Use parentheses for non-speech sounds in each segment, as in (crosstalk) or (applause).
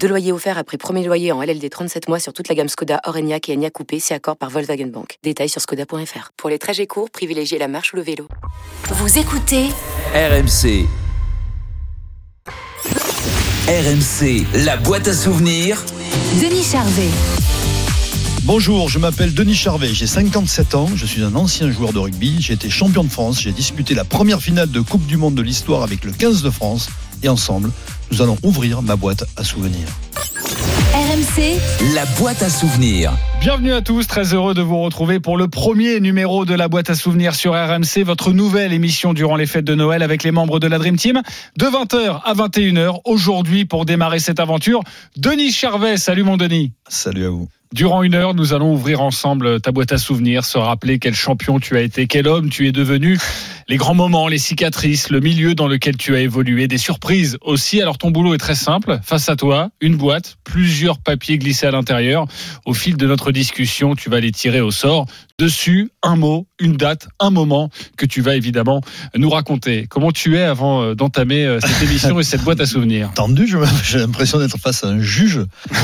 Deux loyers offerts après premier loyer en LLD 37 mois sur toute la gamme Skoda, Orenia et Enya Coupé, c'est accord par Volkswagen Bank. Détails sur skoda.fr. Pour les trajets courts, privilégiez la marche ou le vélo. Vous écoutez RMC. RMC, la boîte à souvenirs. Denis Charvet. Bonjour, je m'appelle Denis Charvet, j'ai 57 ans, je suis un ancien joueur de rugby, j'ai été champion de France, j'ai disputé la première finale de Coupe du Monde de l'histoire avec le 15 de France et ensemble, nous allons ouvrir ma boîte à souvenirs. RMC, La boîte à souvenirs. Bienvenue à tous, très heureux de vous retrouver pour le premier numéro de la boîte à souvenirs sur RMC, votre nouvelle émission durant les fêtes de Noël avec les membres de la Dream Team, de 20h à 21h. Aujourd'hui, pour démarrer cette aventure, Denis Charvet. Salut mon Denis. Salut à vous. Durant une heure, nous allons ouvrir ensemble ta boîte à souvenirs, se rappeler quel champion tu as été, quel homme tu es devenu, les grands moments, les cicatrices, le milieu dans lequel tu as évolué, des surprises aussi. Alors ton boulot est très simple. Face à toi, une boîte, plusieurs papiers glissés à l'intérieur. Au fil de notre discussion, tu vas les tirer au sort. Dessus, un mot, une date, un moment que tu vas évidemment nous raconter. Comment tu es avant euh, d'entamer euh, cette (laughs) émission et cette boîte à souvenirs? Tendu, j'ai l'impression d'être face à un juge,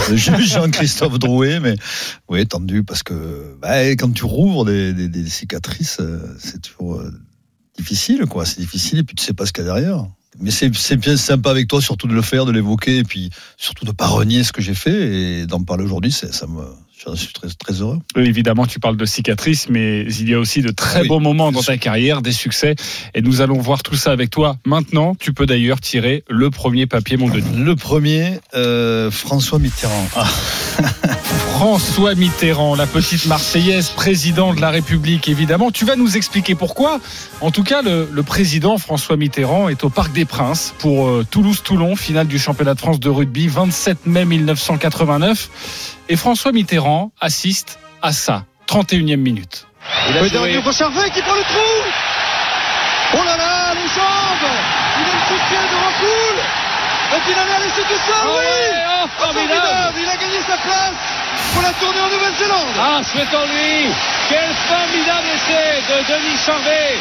le juge Jean-Christophe Drouet, mais oui, tendu parce que bah, quand tu rouvres des, des- des cicatrices, euh, c'est toujours difficile, quoi. C'est difficile et puis tu sais pas ce qu'il y a derrière. Mais c'est bien sympa avec toi, surtout de le faire, de l'évoquer, et puis surtout de pas renier ce que j'ai fait et d'en parler aujourd'hui, ça me, j'en suis très, très heureux. Oui, Évidemment, tu parles de cicatrices, mais il y a aussi de très oui, beaux moments dans ta carrière, des succès. Et nous allons voir tout ça avec toi. Maintenant, tu peux d'ailleurs tirer le premier papier, mon Denis. Le premier, euh, François Mitterrand. Ah, (laughs) François Mitterrand, la petite Marseillaise, président de la République, évidemment. Tu vas nous expliquer pourquoi. En tout cas, le, le président François Mitterrand est au Parc des Princes pour euh, Toulouse-Toulon, finale du championnat de France de rugby, 27 mai 1989. Et François Mitterrand assiste à ça, 31e minute. Le dernier pour Charvet qui prend le trou. Oh là là, les jambes. Il a le soutien de Rampoul Et il allait laisser tout ça, oui. oh, Formidable. Il a gagné sa place pour la tournée en Nouvelle-Zélande. Ah, souhaitons-lui Quel formidable essai de Denis Charvet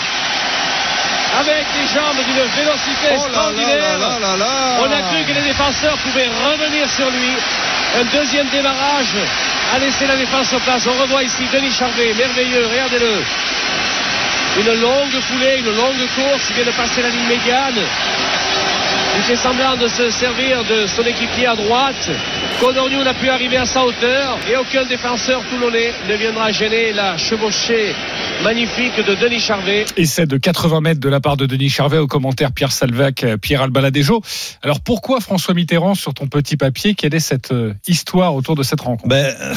avec les jambes d'une vélocité Oh extraordinaire. là là là là On a cru que les défenseurs pouvaient revenir sur lui. Un deuxième démarrage a laissé la défense en place. On revoit ici Denis Charvet, merveilleux, regardez-le. Une longue foulée, une longue course, il vient de passer la ligne médiane. Il fait semblant de se servir de son équipier à droite. Codorniou n'a pu arriver à sa hauteur et aucun défenseur toulonnais ne viendra gêner la chevauchée magnifique de Denis Charvet. Essai de 80 mètres de la part de Denis Charvet au commentaire Pierre Salvac, euh, Pierre Albaladejo. Alors pourquoi François Mitterrand sur ton petit papier Quelle est cette euh, histoire autour de cette rencontre? Ben, euh,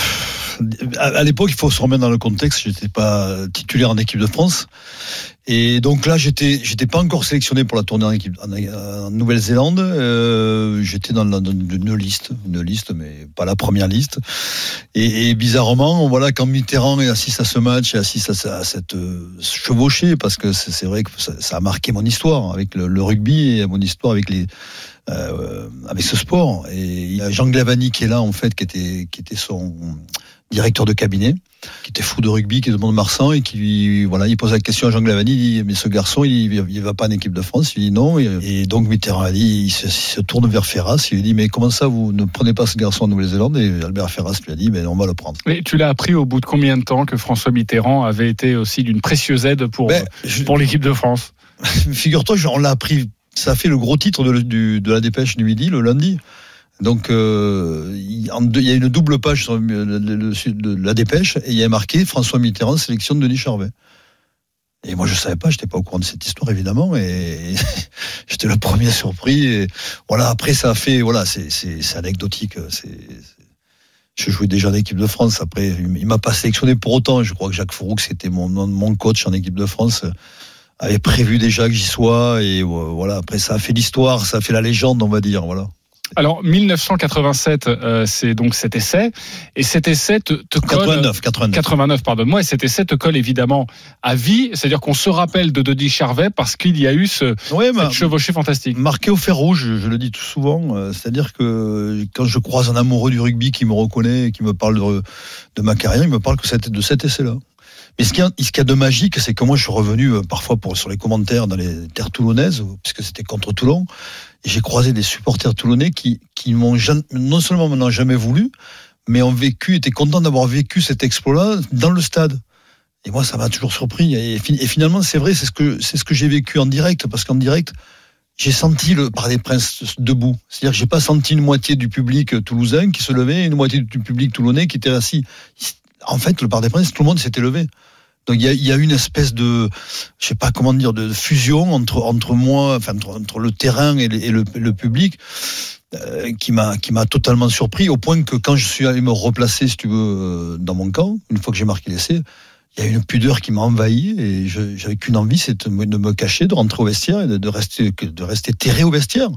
à, l'époque, il faut se remettre dans le contexte. J'étais pas titulaire en équipe de France, et donc là, j'étais, j'étais pas encore sélectionné pour la tournée en équipe en, Nouvelle-Zélande. Euh, j'étais dans, une liste, une liste, mais pas la première liste. Et, et bizarrement, voilà, quand Mitterrand est assis à ce match et assis à, ce- à cette euh, chevauchée, parce que c'est, vrai que ça, ça a marqué mon histoire avec le, le rugby et mon histoire avec les euh, avec ce sport. Et il y a Jean Glavani qui est là, en fait, qui était, qui était son directeur de cabinet, qui était fou de rugby, qui est de Mont-de-Marsan, et qui, voilà, il pose la question à Jean Glavani, il dit, mais ce garçon, il, il va pas en équipe de France, il dit non, et, et donc Mitterrand a dit, il se, il se tourne vers Ferras, il lui dit, mais comment ça, vous ne prenez pas ce garçon en Nouvelle-Zélande? Et Albert Ferras lui a dit, mais on va le prendre. Et tu l'as appris au bout de combien de temps que François Mitterrand avait été aussi d'une précieuse aide pour, Ben, je- pour l'équipe de France? (laughs) Figure-toi, on l'a appris. Ça a fait le gros titre de, du- de la dépêche du midi le lundi. Donc, euh, il y a une double page sur le- le- le- la dépêche et il y a marqué François Mitterrand sélection de Denis Charvet. Et moi, je savais pas, j'étais pas au courant de cette histoire évidemment, et (laughs) j'étais le premier surpris. Et voilà, après ça a fait, voilà, c'est anecdotique. Je jouais déjà en équipe de France. Après, il il m'a pas sélectionné pour autant. Je crois que Jacques Fouroux, c'était mon mon coach en équipe de France avait prévu déjà que j'y sois et euh, voilà après ça a fait l'histoire ça a fait la légende on va dire voilà Alors 1987, euh, c'est donc cet essai, et cet essai te, te colle 89, 89. 89, pardonne-moi, et cet essai te colle évidemment à vie, c'est-à-dire qu'on se rappelle de Denis Charvet parce qu'il y a eu ce, Ouais, cette chevauchée fantastique. marqué au fer rouge, je le dis tout souvent, euh, c'est-à-dire que quand je croise un amoureux du rugby qui me reconnaît, qui me parle de, de ma carrière, il me parle que c'était de cet essai-là. Mais ce qu'il y a, de magique, c'est que moi, je suis revenu euh, parfois sur les commentaires dans les terres toulonnaises, puisque c'était contre Toulon, et j'ai croisé des supporters toulonnais qui, qui m'ont non seulement m'en ont jamais voulu, mais ont vécu, étaient contents d'avoir vécu cet exploit-là dans le stade. Et moi, ça m'a toujours surpris. Et, fi- et finalement, c'est vrai, c'est ce que j'ai vécu en direct, parce qu'en direct, j'ai senti le par des princes debout. C'est-à-dire que j'ai pas senti une moitié du public toulousain qui se levait une moitié du public toulonnais qui était assis. En fait, le par des princes, tout le monde s'était levé. Donc il y a, y une espèce de, je sais pas comment dire, de fusion entre entre moi, enfin entre, le terrain et le, public, euh, qui m'a qui m'a totalement surpris au point que quand je suis allé me replacer, si tu veux, euh, dans mon camp, une fois que j'ai marqué l'essai, il y a une pudeur qui m'a envahi et j'avais qu'une envie, c'est de de me cacher, de rentrer au vestiaire et de, de rester de rester terré au vestiaire.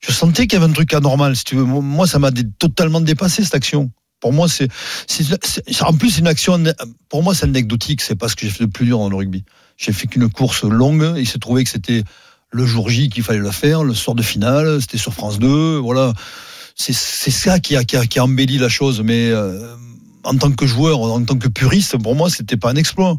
Je sentais qu'il y avait un truc anormal, si tu veux. Moi, ça m'a totalement dépassé cette action. Pour moi, c'est, en plus une action. Pour moi, c'est anecdotique. C'est pas ce que j'ai fait de plus dur dans le rugby. J'ai fait qu'une course longue. Il s'est trouvé que c'était le jour J qu'il fallait le faire, le soir de finale. C'était sur France 2. Voilà. C'est, ça qui a, qui embelli la chose. Mais euh, en tant que joueur, en tant que puriste, pour moi, c'était pas un exploit.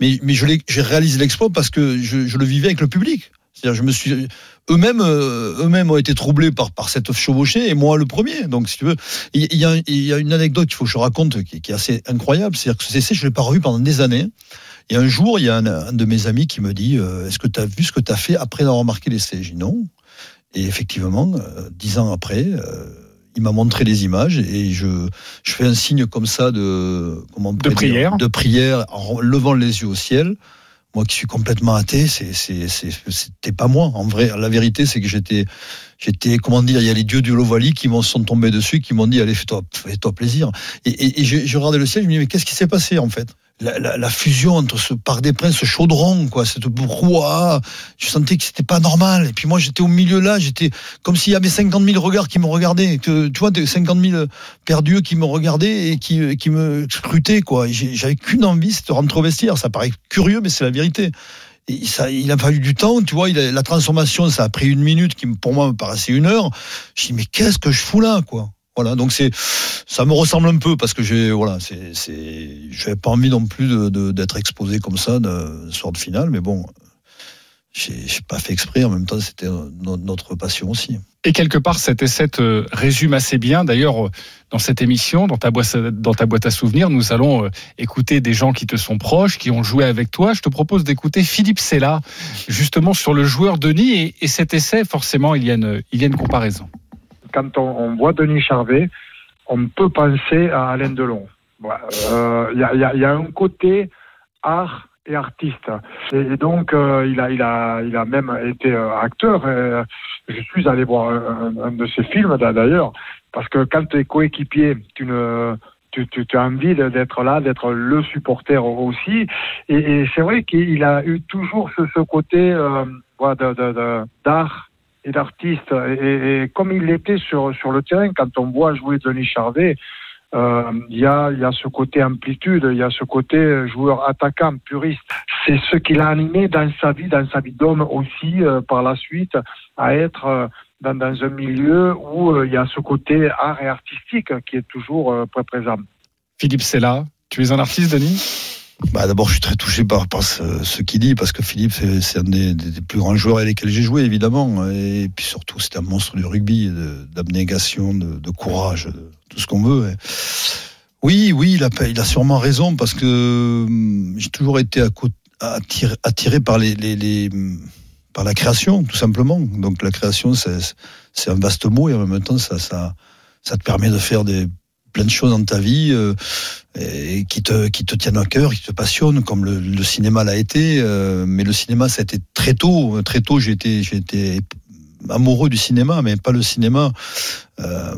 Mais, mais je l'ai, j'ai réalisé l'exploit parce que je, je le vivais avec le public. C'est-à-dire, je me suis, eux-mêmes, euh, eux-mêmes ont été troublés par par cette chevauchée et moi le premier. Donc, si tu veux, il y a, il y a une anecdote qu'il faut que je raconte qui, qui est assez incroyable. C'est-à-dire que ce essai, je l'ai pas revu pendant des années. Et un jour, il y a un, un de mes amis qui me dit euh, Est-ce que tu as vu ce que tu as fait après avoir marqué l'essai J'ai dit non. Et effectivement, euh, dix ans après, euh, il m'a montré les images et je, je fais un signe comme ça de, comment dire, prière. de prière en levant les yeux au ciel. Moi qui suis complètement athée, c'était pas moi. En vrai, la vérité, c'est que j'étais, j'étais, comment dire, il y a les dieux du Lovali qui m'ont sont tombés dessus, qui m'ont dit, allez, fais-toi, plaisir. Et, je regardais le ciel, je me dis, mais qu'est-ce qui s'est passé, en fait? La, fusion entre ce Parc des Princes, ce chaudron, quoi, cette brouhaha, je sentais que c'était pas normal. Et puis moi, j'étais au milieu là, j'étais comme s'il y avait 50 000 regards qui me regardaient. Tu, vois, des 50 000 perdus qui me regardaient et qui, qui me scrutaient, quoi. J'avais qu'une envie, c'était de rentrer au vestiaire. Ça paraît curieux, mais c'est la vérité. Ça, il a fallu du temps, tu vois. La transformation, ça a pris une minute, qui pour moi me paraissait une heure. Je dis mais qu'est-ce que je fous là, quoi? Voilà, donc c'est, ça me ressemble un peu parce que j'ai, voilà, c'est, c'est, j'avais pas envie non plus de, de- d'être exposé comme ça de soir de finale, mais bon, j'ai, j'ai pas fait exprès. En même temps, c'était no- notre passion aussi. Et quelque part, cet essai te résume assez bien. D'ailleurs, euh, dans cette émission, dans ta boîte, dans ta boîte à souvenirs, nous allons euh, écouter des gens qui te sont proches, qui ont joué avec toi. Je te propose d'écouter Philippe Sella, justement sur le joueur Denis. Et, et cet essai, forcément, il y a une, il y a une comparaison. Quand on, voit Denis Charvet, on peut penser à Alain Delon. Voilà. Euh, Il y, a, il il un côté art et artiste. Et, donc, euh, il, a, il, il même été euh, acteur. Je suis allé voir un, de ses films d'a- d'ailleurs, parce que quand tu es coéquipier, tu as envie d'être là, d'être le supporter aussi. Et, c'est vrai qu'il a eu toujours ce, ce côté d'art et d'artiste. Et, comme il l'était sur, sur le terrain, quand on voit jouer Denis Charvet, euh, il y, a, y a ce côté amplitude, il y a ce côté joueur attaquant, puriste. C'est ce qu'il a animé dans sa vie, dans sa vie d'homme aussi, euh, par la suite, à être euh, dans, dans un milieu où il y a ce côté art et artistique qui est toujours très présent. Philippe Sella, tu es un artiste, Denis? Bah, d'abord, je suis très touché par, par ce, qu'il dit, parce que Philippe, c'est un des, plus grands joueurs avec lesquels j'ai joué, évidemment. Et puis surtout, c'est un monstre du rugby, d'abnégation, de, courage, de tout ce qu'on veut. Oui, oui, il a, il a sûrement raison, parce que hum, j'ai toujours été attiré, attiré par les, par la création, tout simplement. Donc la création, c'est un vaste mot, et en même temps, ça, ça, ça te permet de faire des plein de choses dans ta vie. euh, qui te qui te tiennent à cœur, qui te passionnent, comme le, cinéma l'a été. euh, mais le cinéma, ça a été très tôt. Très tôt, j'ai été amoureux du cinéma, mais pas le cinéma. Euh,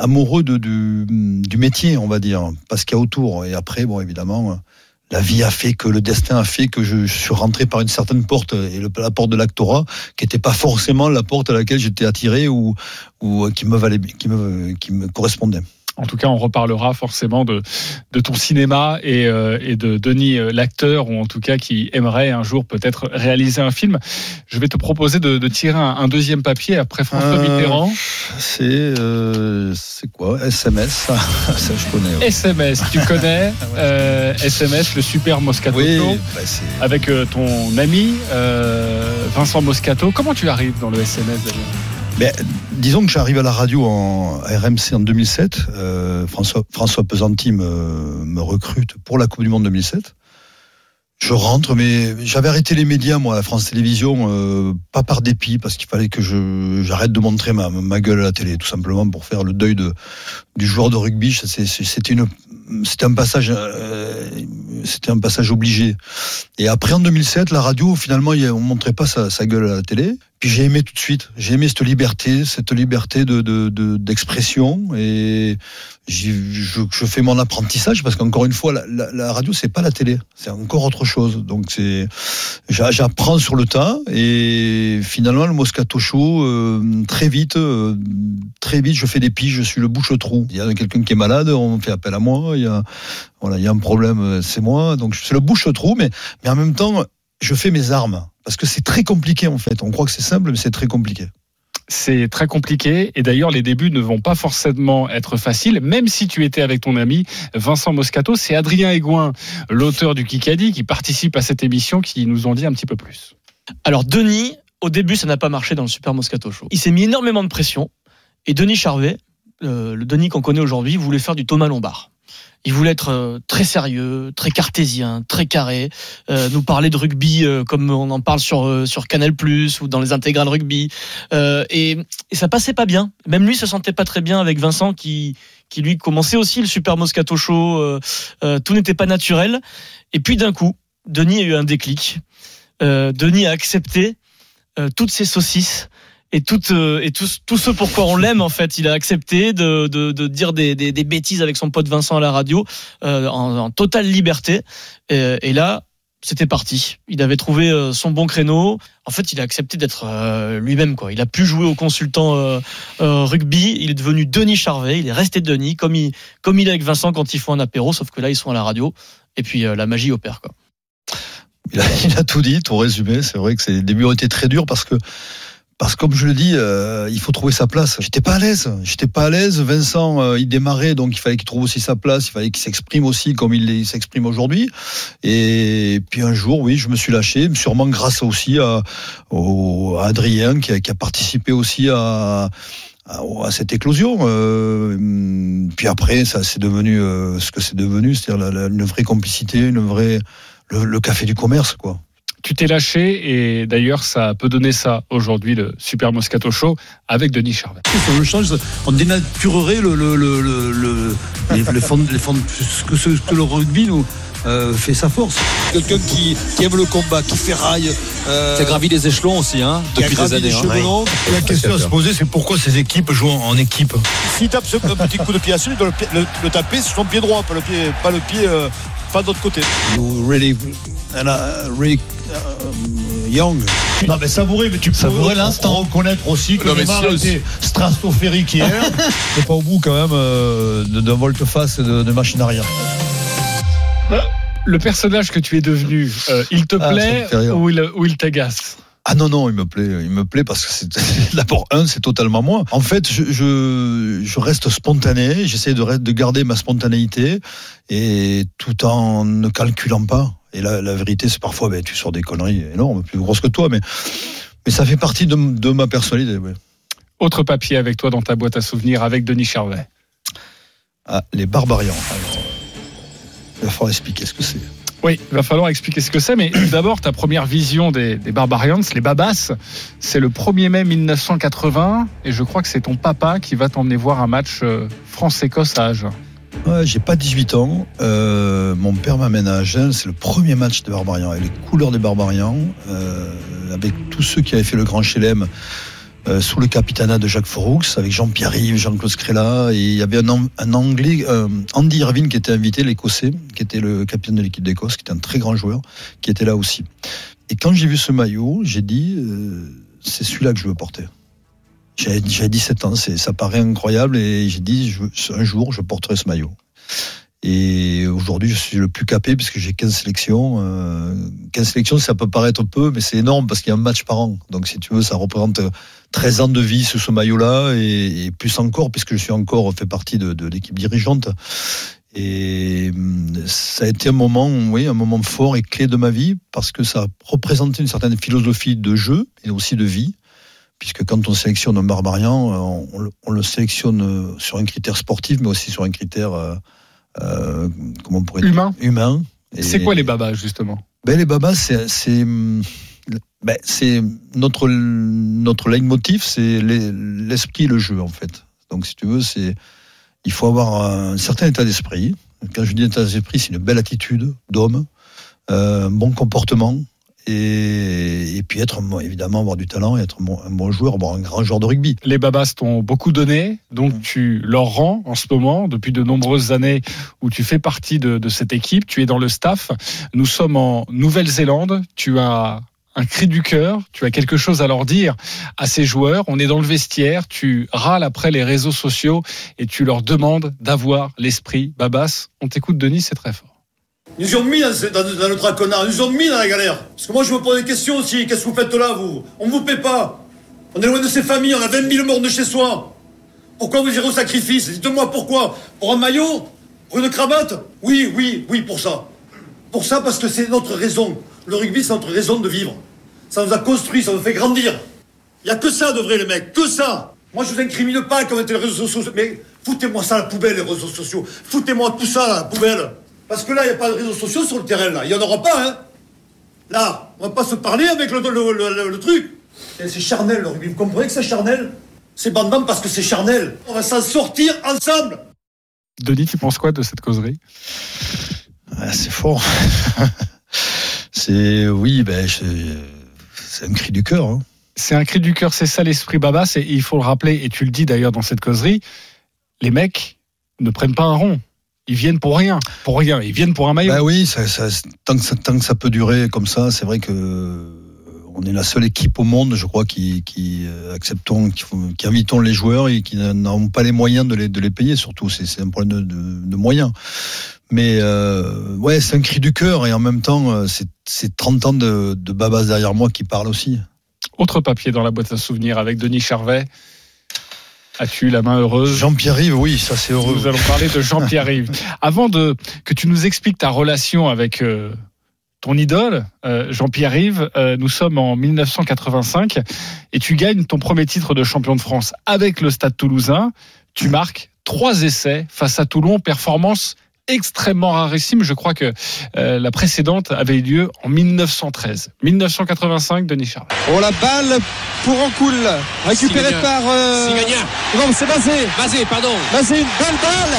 amoureux de, du, métier, on va dire, pas ce qu'il y a autour. Et après, bon, évidemment, la vie a fait que le destin a fait que je, suis rentré par une certaine porte et la porte de l'actorat qui n'était pas forcément la porte à laquelle j'étais attiré ou, ou qui me valait qui me qui me correspondait. En tout cas, on reparlera forcément de, de ton cinéma et, euh, et de Denis, euh, l'acteur, ou en tout cas qui aimerait un jour peut-être réaliser un film. Je vais te proposer de, de tirer un, un, deuxième papier après François euh, Mitterrand. C'est euh, c'est quoi? SMS ça, (laughs) ça, je connais. SMS, tu connais (laughs) SMS, le super Moscato oui, bah avec ton ami Vincent Moscato. Comment tu arrives dans le SMS d'ailleurs disons que j'arrive à la radio en RMC en 2007. Euh, François, Pesanti me, recrute pour la Coupe du Monde 2007. Je rentre, mais j'avais arrêté les médias, moi, à France Télévisions, euh, pas par dépit, parce qu'il fallait que j'arrête de montrer ma, gueule à la télé, tout simplement pour faire le deuil de, du joueur de rugby. C'était une c'était un passage euh, c'était un passage obligé et après en 2007 la radio finalement on montrait pas sa gueule à la télé puis j'ai aimé tout de suite. J'ai aimé cette liberté cette liberté de d'expression de, et je, je, fais mon apprentissage parce qu'encore une fois la, la, la radio c'est pas la télé. C'est encore autre chose. Donc c'est j'apprends sur le tas. Et finalement le Moscato Show euh, très vite euh, très vite je fais des piges je suis le bouche trou il y a quelqu'un qui est malade on fait appel à moi. Il y a, voilà, il y a un problème, c'est moi. Donc c'est le bouche-trou, mais, mais en même temps, je fais mes armes. Parce que c'est très compliqué en fait. On croit que c'est simple, mais c'est très compliqué. C'est très compliqué et d'ailleurs les débuts ne vont pas forcément être faciles, même si tu étais avec ton ami Vincent Moscato. C'est Adrien Aigouin, l'auteur du Kikadi, qui participe à cette émission, qui nous en dit un petit peu plus. Alors Denis, au début ça n'a pas marché dans le Super Moscato Show. Il s'est mis énormément de pression et Denis Charvet, euh, le Denis qu'on connaît aujourd'hui, voulait faire du Thomas Lombard. Il voulait être euh, très sérieux, très cartésien, très carré, euh, nous parler de rugby euh, comme on en parle sur sur Canal+ ou dans les intégrales rugby. Et, et, ça passait pas bien. Même lui se sentait pas très bien avec Vincent qui qui lui commençait aussi le Super Moscato Show. tout n'était pas naturel. Et puis d'un coup, Denis a eu un déclic. Denis a accepté toutes ces saucisses et tout euh, et tout, tout ce pourquoi on l'aime en fait. Il a accepté de, de, dire des, des, bêtises avec son pote Vincent à la radio euh, en, totale liberté. Et, là, c'était parti. Il avait trouvé euh, son bon créneau. En fait, il a accepté d'être lui-même. Quoi. Il a pu jouer au consultant rugby. Il est devenu Denis Charvet. Il est resté Denis, comme il, comme il est avec Vincent quand ils font un apéro, sauf que là, ils sont à la radio. Et puis, la magie opère. Quoi. Il a, il a tout dit, tout résumé. C'est vrai que ces débuts ont été très durs parce que parce que comme je le dis, euh, il faut trouver sa place. J'étais pas à l'aise. J'étais pas à l'aise. Vincent, euh, il démarrait, donc il fallait qu'il trouve aussi sa place. Il fallait qu'il s'exprime aussi comme il s'exprime aujourd'hui. Et puis un jour, oui, je me suis lâché, sûrement grâce aussi à, Adrien qui a, participé aussi à, à, cette éclosion. Euh, puis après, ça c'est devenu ce que c'est devenu, c'est-à-dire une vraie complicité, une vraie le, le café du commerce, quoi tu t'es lâché et d'ailleurs ça peut donner ça aujourd'hui le Super Moscato Show avec Denis Charvet. On le change, on dénaturerait le, le, le, le les, les fonds, les fonds, ce, que, ce que le rugby nous euh, fait sa force. Quelqu'un qui, qui, aime le combat, qui ferraille. Euh, qui a gravi des échelons aussi hein, depuis des années. Hein. La question à se poser, c'est pourquoi ces équipes jouent en équipe? S'il tape ce petit coup de pied à celui, il doit le, le, le, taper sur son pied droit, pas le pied, pas le pied, euh, pas de l'autre côté. You really, and, uh, really uh, young. Non mais savourer, mais tu peux l'instant reconnaître aussi que Neymar était stratosphérique hier. (laughs) C'est pas au bout quand même euh, d'un volte-face de, de machine arrière. Le personnage que tu es devenu, euh, il te plaît ah, ou il, ou il t'agace? Ah non non, il me plaît, il me plaît parce que c'est (laughs) d'abord un, c'est totalement moi. En fait, je, je, je reste spontané, j'essaie de, de garder ma spontanéité et tout en ne calculant pas. Et la, la vérité, c'est parfois, ben, tu sors des conneries énormes, plus grosses que toi, mais mais ça fait partie de, de ma personnalité. Ouais. Autre papier avec toi dans ta boîte à souvenirs avec Denis Charvet. Ah, les Barbarians. Alors, il va falloir expliquer ce que c'est. Oui, il va falloir expliquer ce que c'est, mais (coughs) d'abord, ta première vision des, Barbarians, les Babas, c'est le 1er mai 1980, et je crois que c'est ton papa qui va t'emmener voir un match euh, France-Écosse à Agen. Ouais, j'ai pas 18 ans. Euh, mon père m'amène à Agen. C'est le premier match des Barbarians, avec les couleurs des Barbarians, euh, avec tous ceux qui avaient fait le Grand Chelem. Euh, sous le capitanat de Jacques Foroux, avec Jean-Pierre Rive, Jean-Claude Scrella, et il y avait un, An- un Anglais, euh, Andy Irvine, qui était invité, l'Écossais, qui était le capitaine de l'équipe d'Écosse, qui était un très grand joueur, qui était là aussi. Et quand j'ai vu ce maillot, j'ai dit, euh, c'est celui-là que je veux porter. J'avais j'avais 17 ans, ça paraît incroyable, et j'ai dit, un jour, je porterai ce maillot. Et aujourd'hui, je suis le plus capé puisque j'ai 15 sélections. Euh, 15 sélections, ça peut paraître peu, mais c'est énorme parce qu'il y a un match par an. Donc, si tu veux, ça représente 13 ans de vie sous ce maillot-là et, plus encore puisque je suis encore fait partie de, l'équipe dirigeante. Et hum, ça a été un moment, oui, un moment fort et clé de ma vie parce que ça représentait une certaine philosophie de jeu et aussi de vie. Puisque quand on sélectionne un barbarian, euh, on, le- on le sélectionne euh, sur un critère sportif, mais aussi sur un critère euh, euh, comment on pourrait dire Humain. C'est quoi les babas, justement? Ben, les babas, c'est c'est ben, c'est notre notre leitmotiv, c'est les- l'esprit, et le jeu en fait. Donc si tu veux, c'est il faut avoir un certain état d'esprit. Quand je dis état d'esprit, c'est une belle attitude d'homme, euh, un bon comportement. Et, et puis être évidemment avoir du talent et être un bon, joueur, un grand joueur de rugby. Les babas t'ont beaucoup donné, donc tu leur rends en ce moment, depuis de nombreuses années où tu fais partie de, de cette équipe, tu es dans le staff. Nous sommes en Nouvelle-Zélande, tu as un cri du cœur, tu as quelque chose à leur dire à ces joueurs. On est dans le vestiaire, tu râles après les réseaux sociaux et tu leur demandes d'avoir l'esprit babas. On t'écoute Denis, c'est très fort. Ils nous ont mis dans, le traquenard, ils nous ont mis dans la galère. Parce que moi, je me pose des questions aussi. Qu'est-ce que vous faites là, vous? On ne vous paie pas. On est loin de ses familles, on a 20 000 morts de chez soi. Pourquoi vous irez au sacrifice? Dites-moi pourquoi Pour un maillot? Pour une cravate? Oui, oui, oui, pour ça. Pour ça, parce que c'est notre raison. Le rugby, c'est notre raison de vivre. Ça nous a construit, ça nous fait grandir. Il n'y a que ça de vrai, les mecs, que ça. Moi, je vous incrimine pas comme les réseaux sociaux. Mais foutez-moi ça à la poubelle, les réseaux sociaux. Foutez-moi tout ça à la poubelle. Parce que là, il n'y a pas de réseaux sociaux sur le terrain, là. Il n'y en aura pas, hein. Là, on va pas se parler avec le, le, le- le- le truc. Et C'est charnel, le rugby. Vous comprenez que c'est charnel? C'est bandant parce que c'est charnel. On va s'en sortir ensemble. Denis, tu penses quoi de cette causerie? Ah, c'est fort. (laughs) c'est oui, ben je- c'est un cri du cœur. hein. C'est un cri du cœur, c'est ça l'esprit babas. Et il faut le rappeler, et tu le dis d'ailleurs dans cette causerie, les mecs ne prennent pas un rond. Ils viennent pour rien, pour rien. Ils viennent pour un maillot. Bah oui, ça, ça- tant, que ça, tant que ça peut durer comme ça, c'est vrai que euh, on est la seule équipe au monde, je crois, qui, qui euh, acceptons, qui, invitons les joueurs et qui n'ont pas les moyens de les, de les payer. Surtout, c'est un problème de, de- de moyens. Mais euh, ouais, c'est un cri du cœur et en même temps, euh, c'est- c'est 30 ans de, de babas derrière moi qui parlent aussi. Autre papier dans la boîte à souvenirs avec Denis Charvet. As-tu la main heureuse Jean-Pierre Rive, oui, ça c'est heureux. Nous allons parler de Jean-Pierre Rive. (laughs) Avant de que tu nous expliques ta relation avec euh, ton idole, euh, Jean-Pierre Rive, euh, nous sommes en 1985 et tu gagnes ton premier titre de champion de France avec le Stade Toulousain. Tu marques trois essais face à Toulon, performance extrêmement rarissime. Je crois que euh, la précédente avait eu lieu en 1913. 1985, Denis Charvet. Oh la balle pour Ancoul, récupérée par. Euh... Sigagna. Non, c'est Bazé. Mazé, pardon. Bazé, une belle balle.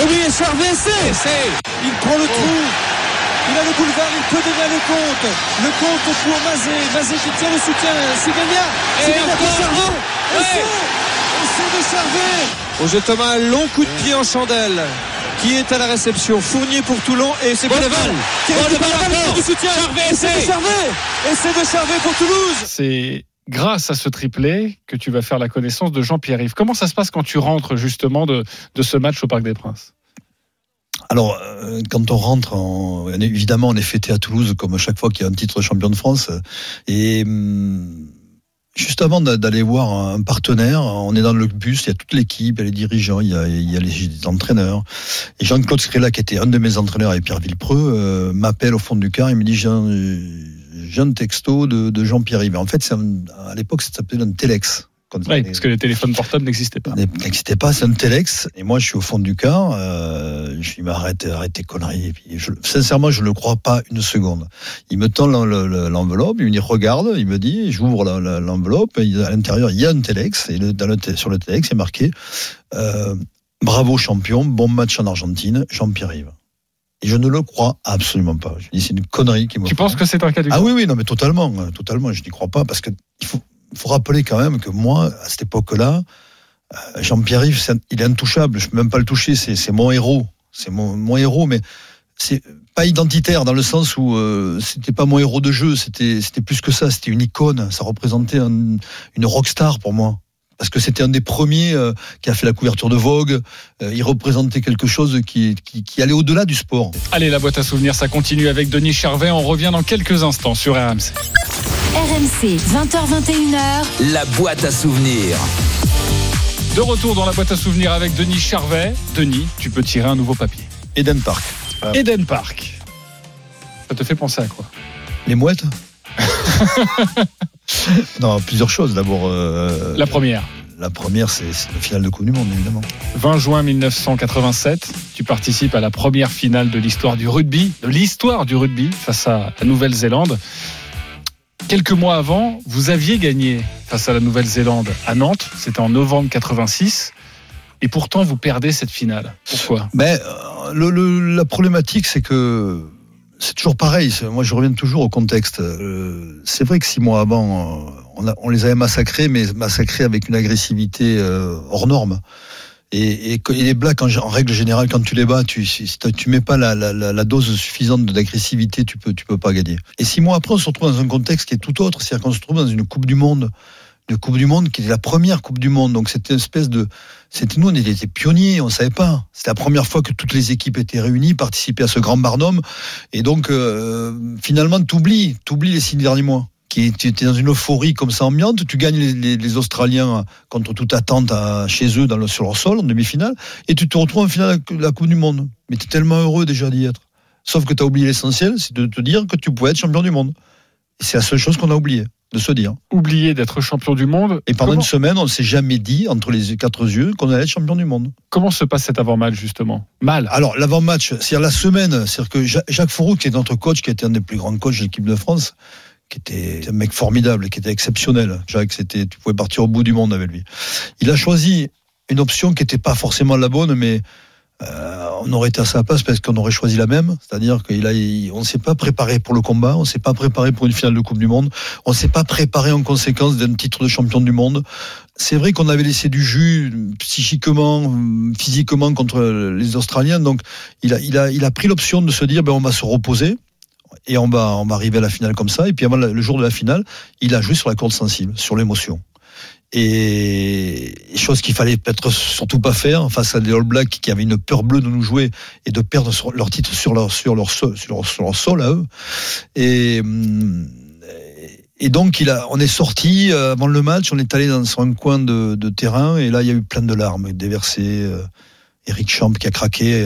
Et oui, et Charvet, c'est. Il prend le trou. Il a le boulevard, il peut donner le compte. Le compte pour Mazé. Mazé qui tient le soutien. Sigagna. Et Sigagna pour encore. Charvet. Et c'est- c'est de Charvet. Roger Thomas, un long coup de pied en chandelle. Qui est à la réception? Fournier pour Toulon et c'est Bonneval. Bonneval Bonneval du soutien. Charvet, Et c'est de. Charvet. Et c'est de Charvet pour Toulouse. C'est grâce à ce triplé que tu vas faire la connaissance de Jean-Pierre Rive. Comment ça se passe quand tu rentres justement de, de ce match au Parc des Princes? Alors, euh, quand on rentre, en- évidemment, on est fêté à Toulouse comme chaque fois qu'il y a un titre de champion de France. Et hum, juste avant d'a- d'aller voir un partenaire, on est dans le bus, il y a toute l'équipe, il y a les dirigeants, il y a, les entraîneurs. Et Jean-Claude Scrella, qui était un de mes entraîneurs et Pierre Villepreux, euh, m'appelle au fond du car, il me dit j'ai un, texto de, Jean-Pierre Rivet. En fait, un- à l'époque, ça s'appelait un Telex. Oui, parce que les téléphones portables n'existaient pas. N'existait pas, c'est un Telex. Et moi, je suis au fond du car. Euh, je lui dis, mais arrête, tes conneries. Et puis, je- sincèrement, je ne le crois pas une seconde. Il me tend l'en- le- le- l'enveloppe, il me dit, regarde, il me dit, j'ouvre l'enveloppe, à l'intérieur, il y a un Telex. Et dans le sur le Telex, il est marqué, euh, bravo champion, bon match en Argentine, Jean-Pierre Rive. Et je ne le crois absolument pas. Je dis, c'est une connerie qui me Tu penses que c'est un cas du ah oui, oui, non, mais totalement, euh, totalement. Je n'y crois pas parce que il faut. Faut rappeler quand même que moi, à cette époque-là, euh, Jean-Pierre Yves, il est intouchable. Je peux même pas le toucher. C'est mon héros. C'est mon, héros, mais c'est pas identitaire dans le sens où euh, c'était pas mon héros de jeu. C'était plus que ça. C'était une icône. Ça représentait un- une rockstar pour moi. Parce que c'était un des premiers euh, qui a fait la couverture de Vogue. Euh, il représentait quelque chose qui, qui, qui allait au-delà du sport. Allez, la boîte à souvenirs, ça continue avec Denis Charvet. On revient dans quelques instants sur RMC. RMC, 20h21h. La boîte à souvenirs. De retour dans la boîte à souvenirs avec Denis Charvet. Denis, tu peux tirer un nouveau papier. Eden Park. Eden Park. Ça te fait penser à quoi? Les mouettes? (laughs) Non, plusieurs choses. D'abord, euh, La première. la première, c'est la finale de Coupe du Monde, évidemment. 20 juin 1987, tu participes à la première finale de l'histoire du rugby, de l'histoire du rugby face à la Nouvelle-Zélande. Quelques mois avant, vous aviez gagné face à la Nouvelle-Zélande à Nantes, c'était en novembre 86, et pourtant vous perdez cette finale. Pourquoi? Mais euh, le, le- la problématique, c'est que c'est toujours pareil. Moi, je reviens toujours au contexte. Euh, c'est vrai que six mois avant, euh, on, les avait massacrés, mais massacrés avec une agressivité euh, hors norme. Et, et, et les Blacks, en, règle générale, quand tu les bats, tu, si tu mets pas la dose suffisante d'agressivité, tu peux, tu peux pas gagner. Et six mois après, on se retrouve dans un contexte qui est tout autre. C'est-à-dire qu'on se trouve dans une Coupe du Monde, une Coupe du Monde qui est la première Coupe du Monde. Donc c'était une espèce de, c'était nous, on était pionniers, on savait pas. C'était la première fois que toutes les équipes étaient réunies, participaient à ce grand barnum. Et donc, euh, finalement, t'oublies, t'oublies les six derniers mois. Tu étais dans une euphorie comme ça ambiante, tu gagnes les, Australiens contre toute attente chez eux dans le, sur leur sol en demi-finale, et tu te retrouves en finale de la Coupe du Monde. Mais tu es tellement heureux déjà d'y être. Sauf que tu as oublié l'essentiel, c'est de te dire que tu pouvais être champion du monde. Et c'est la seule chose qu'on a oublié, de se dire. Oublier d'être champion du monde. Et pendant Comment- une semaine, on ne s'est jamais dit, entre les quatre yeux, qu'on allait être champion du monde. Comment se passe cet avant-match justement? Mal. Alors, l'avant-match, c'est-à-dire la semaine, c'est-à-dire que Ja- Jacques Fouroux, qui est notre coach, qui était un des plus grands coachs de l'équipe de France, qui était un mec formidable, qui était exceptionnel. Jacques, c'était, tu pouvais partir au bout du monde avec lui. Il a choisi une option qui n'était pas forcément la bonne, mais euh, on aurait été à sa place parce qu'on aurait choisi la même. C'est-à-dire qu'il a, il- on ne s'est pas préparé pour le combat, on ne s'est pas préparé pour une finale de Coupe du Monde, on ne s'est pas préparé en conséquence d'un titre de champion du monde. C'est vrai qu'on avait laissé du jus psychiquement, physiquement contre les Australiens. Donc, il a, pris l'option de se dire, ben, on va se reposer et on va, on va arriver à la finale comme ça. Et puis avant le jour de la finale, il a joué sur la corde sensible, sur l'émotion. Et chose qu'il fallait peut-être surtout pas faire face à des All Blacks qui avaient une peur bleue de nous jouer et de perdre leur titre sur leur sur leur sur leur, sol à eux. Et et donc il a, on est sorti euh, avant le match, on est allé dans un coin de, terrain et là il y a eu plein de larmes déversées. euh, Eric Champ qui a craqué.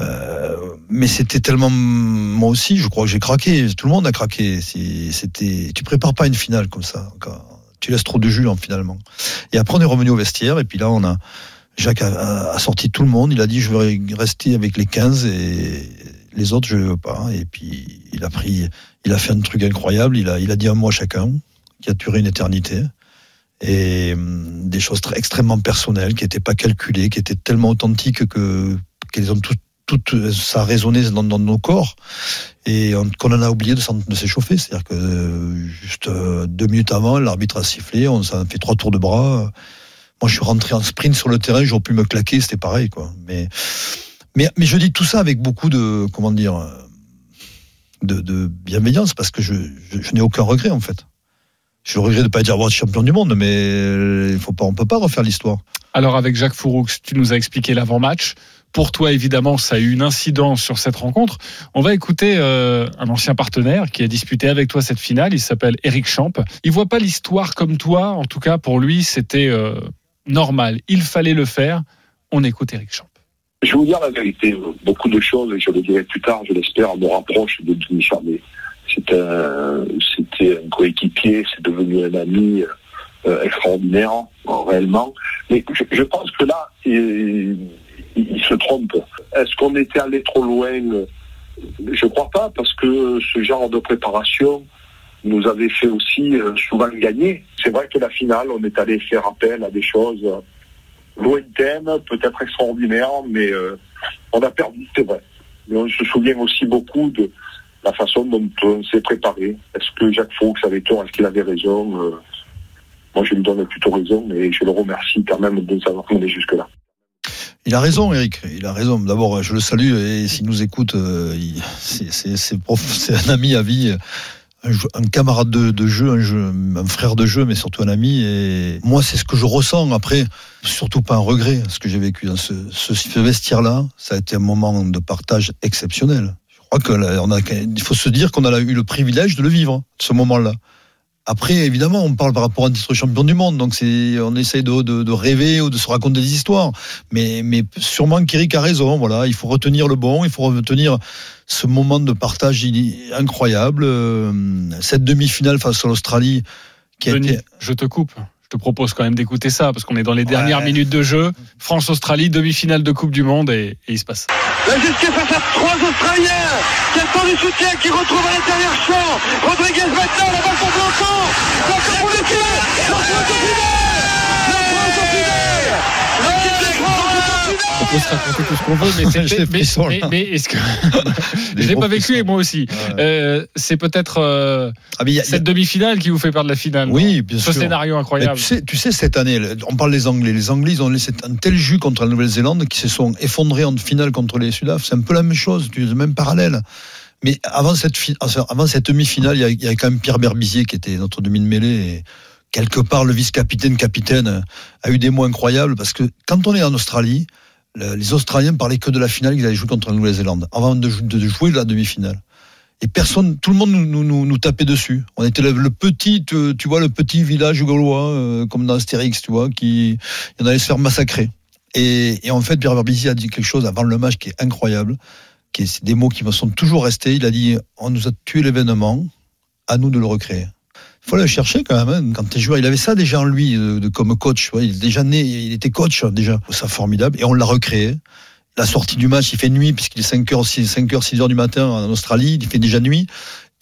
euh, mais c'était tellement moi aussi, je crois que j'ai craqué. Tout le monde a craqué. C'était, tu prépares pas une finale comme ça. Quand tu laisses trop de jus hein, finalement. Et après on est revenu au vestiaire et puis là on a Jacques a, sorti tout le monde. Il a dit je vais rester avec les 15 et les autres je veux pas. Et puis il a pris, il a fait un truc incroyable. Il a, il a dit un mot à chacun qui a duré une éternité et hum, des choses très, extrêmement personnelles qui n'étaient pas calculées, qui étaient tellement authentiques que qu'elles ont tout, tout ça a résonné dans, dans nos corps et on- qu'on en a oublié de, s'échauffer. C'est-à-dire que euh, juste euh, deux minutes avant, l'arbitre a sifflé, on s'en fait trois tours de bras. Moi, je suis rentré en sprint sur le terrain, j'aurais pu me claquer, c'était pareil, quoi. Mais, mais, je dis tout ça avec beaucoup de, comment dire, euh, de, bienveillance parce que je, n'ai aucun regret, en fait. Je regrette de ne pas être avoir champion du monde, mais euh, il faut pas, on peut pas refaire l'histoire. Alors avec Jacques Fouroux, tu nous as expliqué l'avant-match. Pour toi, évidemment, ça a eu une incidence sur cette rencontre. On va écouter euh, un ancien partenaire qui a disputé avec toi cette finale. Il s'appelle Eric Champ. Il voit pas l'histoire comme toi. En tout cas, pour lui, c'était euh, normal. Il fallait le faire. On écoute Eric Champ. Je vais vous dire la vérité. Beaucoup de choses, et je le dirai plus tard, je l'espère, me rapprochent de Denis un, c'était un coéquipier, c'est devenu un ami euh, extraordinaire, réellement. Mais je, pense que là, il se trompe. Est-ce qu'on était allé trop loin? Je crois pas, parce que ce genre de préparation nous avait fait aussi euh, souvent gagner. C'est vrai que la finale, on est allé faire appel à des choses lointaines, peut-être extraordinaires, mais euh, on a perdu, c'est vrai. Mais on se souvient aussi beaucoup de la façon dont on s'est préparé. Est-ce que Jacques Fawkes avait tort? Est-ce qu'il avait raison? Euh, moi je lui donne plutôt raison et je le remercie quand même de nous avoir mené jusque-là. Il a raison, Eric. Il a raison. D'abord, je le salue et s'il nous écoute, euh, (laughs) c'est- un ami à vie, un, camarade de, jeu, un, frère de jeu, mais surtout un ami. Et moi, c'est ce que je ressens. Après, surtout pas un regret, ce que j'ai vécu dans ce, vestiaire-là. Ça a été un moment de partage exceptionnel. Je crois a, il faut se dire qu'on a eu le privilège de le vivre, ce moment-là. Après, évidemment, on parle par rapport à un titre champion du monde, donc c'est, on essaye de, de, de rêver ou de se raconter des histoires. Mais, mais sûrement qu'Eric a raison. Voilà, il faut retenir le bon, il faut retenir ce moment de partage incroyable. Euh, Cette demi-finale face à l'Australie, qui a Denis, été je te coupe. Je te propose quand même d'écouter ça parce qu'on est dans les dernières minutes de jeu. France-Australie, demi-finale de Coupe du Monde et, et il se passe. La justice face à trois Australiens qui attendent du soutien, qui retrouvent à l'intérieur champ. Rodriguez maintenant, la balle pour Blanco. Blanco pour le pied. On peut se raconter tout ce qu'on veut, mais, (laughs) mais, mais- mais est-ce que (laughs) je l'ai pas vécu et moi aussi. Euh, c'est peut-être euh, Ah, a- cette demi-finale qui vous fait perdre la finale. Oui, bien Ce sûr. scénario incroyable. tu, sais, tu sais, cette année, on parle des Anglais. Les Anglais, ils ont laissé un tel jus contre la Nouvelle-Zélande qui se sont effondrés en finale contre les Sudaf. C'est un peu la même chose, le même parallèle. Mais avant cette, avant demi-finale, il y, y a quand même Pierre Berbizier qui était notre demi de mêlée. Et quelque part, le vice-capitaine, capitaine, a eu des mots incroyables parce que quand on est en Australie, les Australiens parlaient que de la finale qu'ils allaient jouer contre la Nouvelle-Zélande avant de, jou- de jouer la demi-finale. Et personne, tout le monde nous, tapait dessus. On était le, le petit, tu, vois, le petit village gaulois, euh, comme dans Astérix, tu vois, qui on allait se faire massacrer. Et, en fait, Pierre Berbizier a dit quelque chose avant le match qui est incroyable, qui est c'est des mots qui me sont toujours restés. Il a dit on nous a tué l'événement, à nous de le recréer. Faut le chercher quand même. hein. Quand t'es joueur, il avait ça déjà en lui de, comme coach. Il est déjà né, il était coach hein, déjà. C'est formidable. Et on l'a recréé. La sortie du match, il fait nuit puisqu'il est 5h, 6, 5h, 6 heures du matin en Australie. Il fait déjà nuit.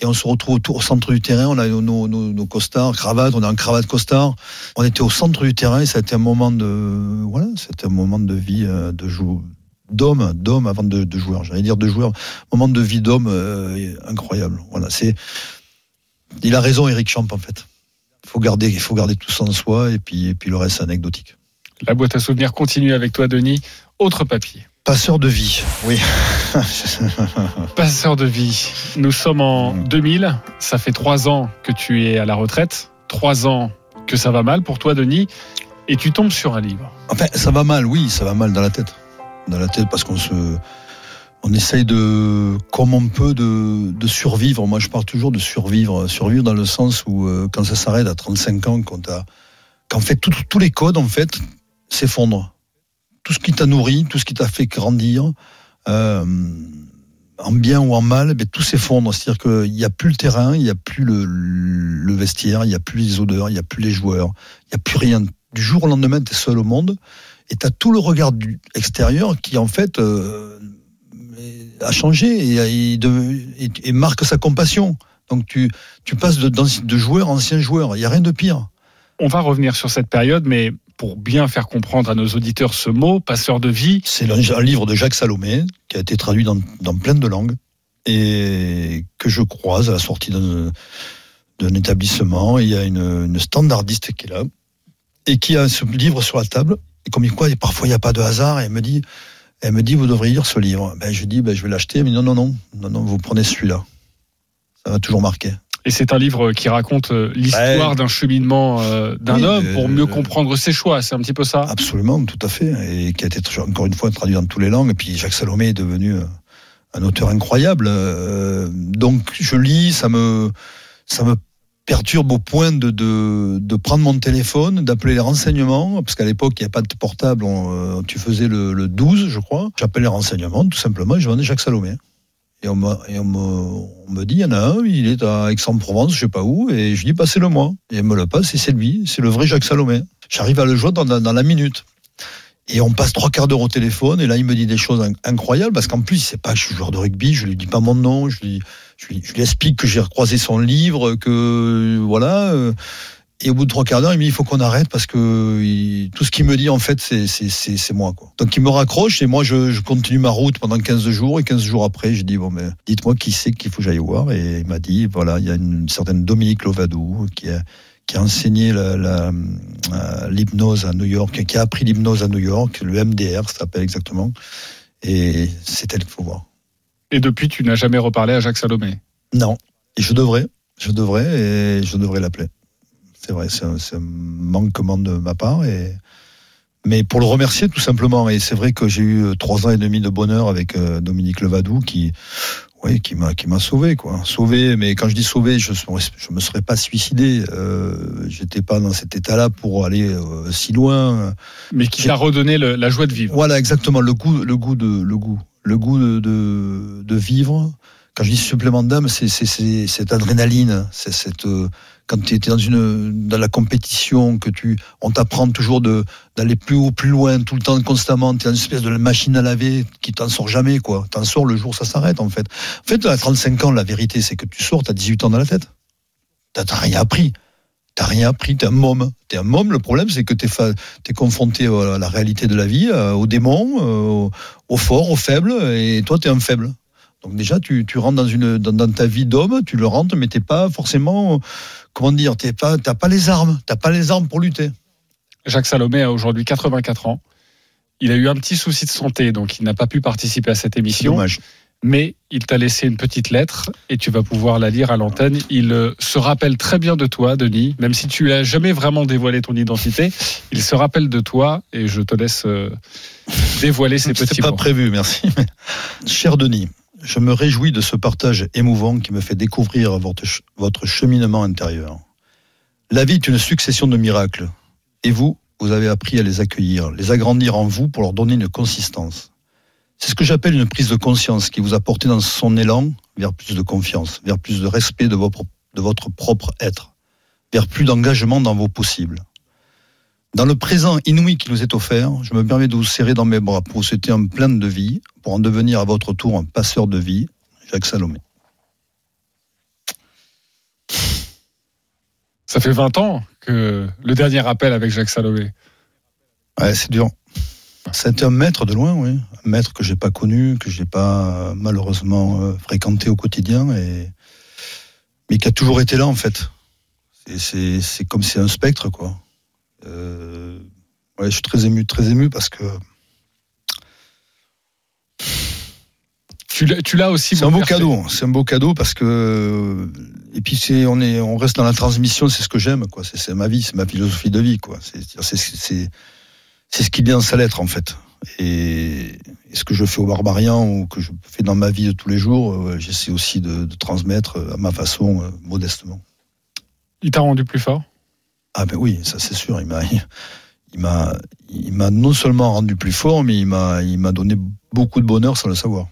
Et on se retrouve au centre du terrain. On a nos costards, cravates. On est en cravate costard. On était au centre du terrain et ça a été un moment de, voilà, c'était un moment de vie euh, de jou- d'homme, d'homme avant de, de joueur. J'allais dire de joueur. Moment de vie d'homme euh, incroyable. Voilà, c'est. Il a raison, Eric Champ, en fait. Il faut garder, il faut garder tout ça en soi et puis, et puis le reste c'est anecdotique. La boîte à souvenirs continue avec toi, Denis. Autre papier. Passeur de vie, oui. (laughs) Passeur de vie. Nous sommes en 2000. Ça fait trois ans que tu es à la retraite. Trois ans que ça va mal pour toi, Denis. Et tu tombes sur un livre. Enfin, ça va mal, oui, ça va mal dans la tête. Dans la tête parce qu'on se. On essaye de, comme on peut, de, survivre. Moi, je parle toujours de survivre. Survivre dans le sens où, euh, quand ça s'arrête à 35 ans, quand qu'en fait, tous les codes, en fait, s'effondrent. Tout ce qui t'a nourri, tout ce qui t'a fait grandir, euh, en bien ou en mal, ben, tout s'effondre. C'est-à-dire qu'il n'y a plus le terrain, il n'y a plus le, vestiaire, il n'y a plus les odeurs, il n'y a plus les joueurs, il n'y a plus rien. Du jour au lendemain, tu es seul au monde et tu as tout le regard extérieur qui, en fait, euh, a changé et, et de- et- et marque sa compassion. Donc tu, tu passes de, joueur à ancien joueur. Il n'y a rien de pire. On va revenir sur cette période, mais pour bien faire comprendre à nos auditeurs ce mot, passeur de vie. C'est un, livre de Jacques Salomé qui a été traduit dans, dans plein de langues et que je croise à la sortie d'un, d'un établissement. Il y a une, une standardiste qui est là et qui a ce livre sur la table. Et comme quoi, parfois il n'y a pas de hasard. Et elle me dit, elle me dit, vous devriez lire ce livre. Ben, je dis, ben, je vais l'acheter. Elle me dit, non, non, non, non, non, vous prenez celui-là. Ça va toujours marquer. Et c'est un livre qui raconte euh, l'histoire Ouais. d'un cheminement euh, d'un Oui, homme euh, pour mieux comprendre ses choix. C'est un petit peu ça. Absolument, tout à fait. Et qui a été encore une fois traduit dans toutes les langues. Et puis Jacques Salomé est devenu euh, un auteur incroyable. Euh, Donc je lis, ça me, ça me perturbe au point de, prendre mon téléphone, d'appeler les renseignements, parce qu'à l'époque, il n'y a pas de portable, euh, tu faisais le, le 12, je crois. J'appelle les renseignements, tout simplement, et je vendais Jacques Salomé. Et on, me, dit, il y en a un, il est à Aix-en-Provence, je sais pas où, et je dis, passez-le moi. Et elle me le passe, et c'est lui, c'est le vrai Jacques Salomé. J'arrive à le joindre dans la minute. Et on passe trois quarts d'heure au téléphone, et là, il me dit des choses in- incroyables, parce qu'en plus, il sait pas que je suis joueur de rugby, je lui dis pas mon nom, je lui, explique que j'ai recroisé son livre, que, voilà. euh, Et au bout de trois quarts d'heure, il me dit, il faut qu'on arrête, parce que tout ce qu'il me dit, en fait, c'est, moi, quoi. Donc, il me raccroche, et moi, je, continue ma route pendant 15 jours, et 15 jours après, je dis, bon, mais, dites-moi qui c'est qu'il faut que j'aille voir, et il m'a dit, voilà, il y a une, certaine Dominique Lovadou, qui est, qui a enseigné euh, l'hypnose à New York, qui a appris l'hypnose à New York, le MDR, ça s'appelle exactement. Et c'est elle qu'il faut voir. Et depuis, tu n'as jamais reparlé à Jacques Salomé? Non, et je devrais, je devrais, et je devrais l'appeler. C'est vrai, c'est un, un manquement de ma part. Et... Mais pour le remercier tout simplement, et c'est vrai que j'ai eu trois ans et demi de bonheur avec euh, Dominique Levadou qui, oui, qui m'a qui m'a sauvé quoi, sauvé. Mais quand je dis sauvé, je je me serais pas suicidé. Euh, J'étais pas dans cet état-là pour aller euh, si loin. Mais qui t'a redonné le- la joie de vivre. Voilà, exactement. Le goût, le goût de, le goût, le goût de, de, de vivre. Quand je dis supplément d'âme, c'est cette adrénaline, c'est cette euh, quand tu étais dans la compétition que tu on t'apprend toujours d'aller plus haut, plus loin, tout le temps, constamment. Tu es dans une espèce de machine à laver qui t'en sort jamais quoi. T'en sors le jour ça s'arrête en fait. En fait, à 35 ans, la vérité c'est que tu sors, t'as 18 ans dans la tête. T'as rien appris. T'as rien appris, t'es un môme. T'es un môme, le problème c'est que t'es fa... es confronté à la réalité de la vie, euh, aux démons, euh, aux forts, aux faibles, et toi t'es un faible. Donc déjà tu, tu rentres dans, une, dans, dans ta vie d'homme, tu le rentres, mais t'es pas forcément, comment dire, t'es pas, t'as pas les armes, t'as pas les armes pour lutter. Jacques Salomé a aujourd'hui 84 ans. Il a eu un petit souci de santé, donc il n'a pas pu participer à cette émission. dommage. Mais il t'a laissé une petite lettre et tu vas pouvoir la lire à l'antenne. Il euh, se rappelle très bien de toi, Denis, même si tu n'as jamais vraiment dévoilé ton identité. Il se rappelle de toi et je te laisse euh, dévoiler ces (laughs) petits C'est pas mots. prévu, merci. (laughs) Cher Denis, je me réjouis de ce partage émouvant qui me fait découvrir votre, ch- votre cheminement intérieur. La vie est une succession de miracles. Et vous, vous avez appris à les accueillir, les agrandir en vous pour leur donner une consistance. C'est ce que j'appelle une prise de conscience qui vous a porté dans son élan vers plus de confiance, vers plus de respect de votre propre être, vers plus d'engagement dans vos possibles. Dans le présent inouï qui nous est offert, je me permets de vous serrer dans mes bras pour vous souhaiter un plein de vie, pour en devenir à votre tour un passeur de vie, Jacques Salomé. Ça fait 20 ans que le dernier appel avec Jacques Salomé. Ouais, c'est dur. C'était un maître de loin, oui. Un maître que j'ai pas connu, que j'ai pas euh, malheureusement euh, fréquenté au quotidien, et mais qui a toujours été là en fait. C'est comme c'est un spectre quoi. Euh, ouais, je suis très ému, très ému parce que Tu l'as- aussi. c'est un beau cadeau. C'est un beau cadeau parce que et puis c'est on est on reste dans la transmission, c'est ce que j'aime quoi. C'est ma vie, c'est ma philosophie de vie quoi. C'est ce qu'il est dans sa lettre en fait. Et, et ce que je fais au Barbarian ou que je fais dans ma vie de tous les jours, euh, j'essaie aussi de, de transmettre à ma façon, euh, modestement. Il t'a rendu plus fort? Ah ben oui, ça c'est sûr. Il m'a, il m'a, il m'a non seulement rendu plus fort, mais il m'a, il m'a donné beaucoup de bonheur sans le savoir.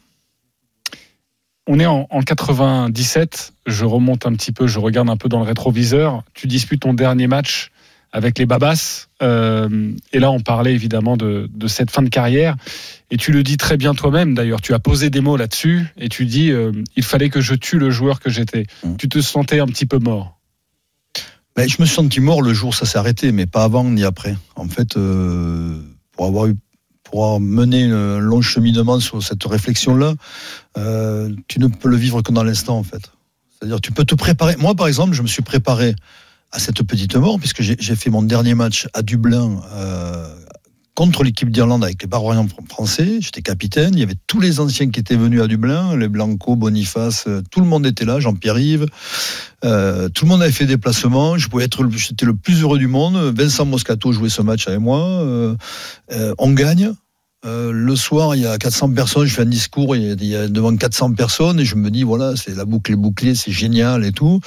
On est en, en 97, je remonte un petit peu, je regarde un peu dans le rétroviseur. Tu disputes ton dernier match avec les Babas. euh, et là, on parlait évidemment de, de cette fin de carrière. Et tu le dis très bien toi-même, d'ailleurs. Tu as posé des mots là-dessus et tu dis euh, il fallait que je tue le joueur que j'étais. Tu te sentais un petit peu mort. Ben, je me suis senti mort le jour où ça s'est arrêté, mais pas avant ni après. En fait, euh, pour avoir eu, pour mené un long cheminement sur cette réflexion-là, euh, tu ne peux le vivre que dans l'instant, en fait. C'est-à-dire, tu peux te préparer. Moi, par exemple, je me suis préparé à cette petite mort, puisque j'ai j'ai fait mon dernier match à Dublin euh, contre l'équipe d'Irlande avec les Barbarians fr- français. J'étais capitaine. Il y avait tous les anciens qui étaient venus à Dublin, les Blanco, Boniface, euh, tout le monde était là, Jean-Pierre Yves. Euh, tout le monde avait fait des placements. Je pouvais être, j'étais le plus heureux du monde. Vincent Moscato jouait ce match avec moi. Euh, on gagne. Le soir, il y a 400 personnes. Je fais un discours il y a, devant 400 personnes et je me dis voilà, c'est la boucle est bouclée, c'est génial et tout.